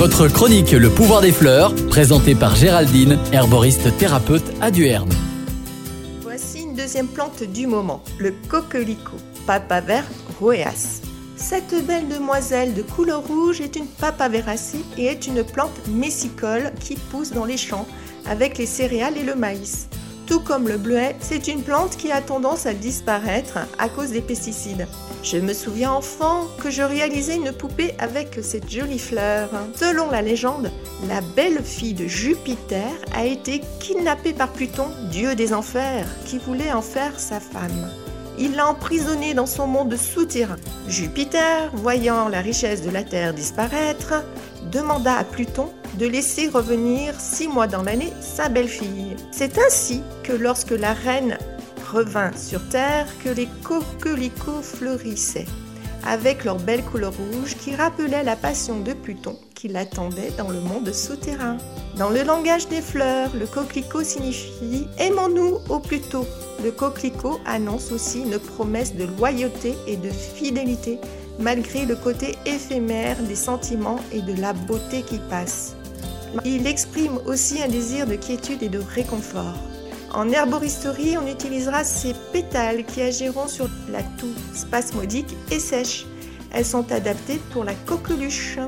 Votre chronique Le pouvoir des fleurs, présentée par Géraldine, herboriste thérapeute à Duerne. Voici une deuxième plante du moment, le coquelicot, papaver roeas. Cette belle demoiselle de couleur rouge est une papaveracée et est une plante messicole qui pousse dans les champs avec les céréales et le maïs. Tout comme le bleuet, c'est une plante qui a tendance à disparaître à cause des pesticides. Je me souviens enfant que je réalisais une poupée avec cette jolie fleur. Selon la légende, la belle fille de Jupiter a été kidnappée par Pluton, dieu des enfers, qui voulait en faire sa femme. Il l'a emprisonnée dans son monde souterrain. Jupiter, voyant la richesse de la Terre disparaître, demanda à Pluton de laisser revenir six mois dans l'année sa belle-fille. C'est ainsi que lorsque la reine revint sur Terre, que les coquelicots fleurissaient, avec leur belle couleur rouge qui rappelait la passion de Pluton qui l'attendait dans le monde souterrain. Dans le langage des fleurs, le coquelicot signifie Aimons-nous au plus. Le coquelicot annonce aussi une promesse de loyauté et de fidélité malgré le côté éphémère des sentiments et de la beauté qui passe. Il exprime aussi un désir de quiétude et de réconfort. En herboristerie, on utilisera ces pétales qui agiront sur la toux spasmodique et sèche. Elles sont adaptées pour la coqueluche.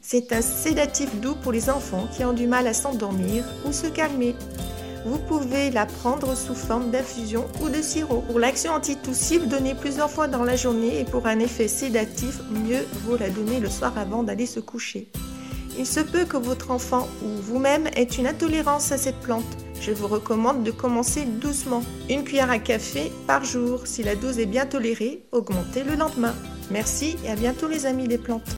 C'est un sédatif doux pour les enfants qui ont du mal à s'endormir ou se calmer. Vous pouvez la prendre sous forme d'infusion ou de sirop. Pour l'action antitoussive, donnez plusieurs fois dans la journée et pour un effet sédatif, mieux vaut la donner le soir avant d'aller se coucher. Il se peut que votre enfant ou vous-même ait une intolérance à cette plante. Je vous recommande de commencer doucement. Une cuillère à café par jour. Si la dose est bien tolérée, augmentez le lendemain. Merci et à bientôt les amis des plantes.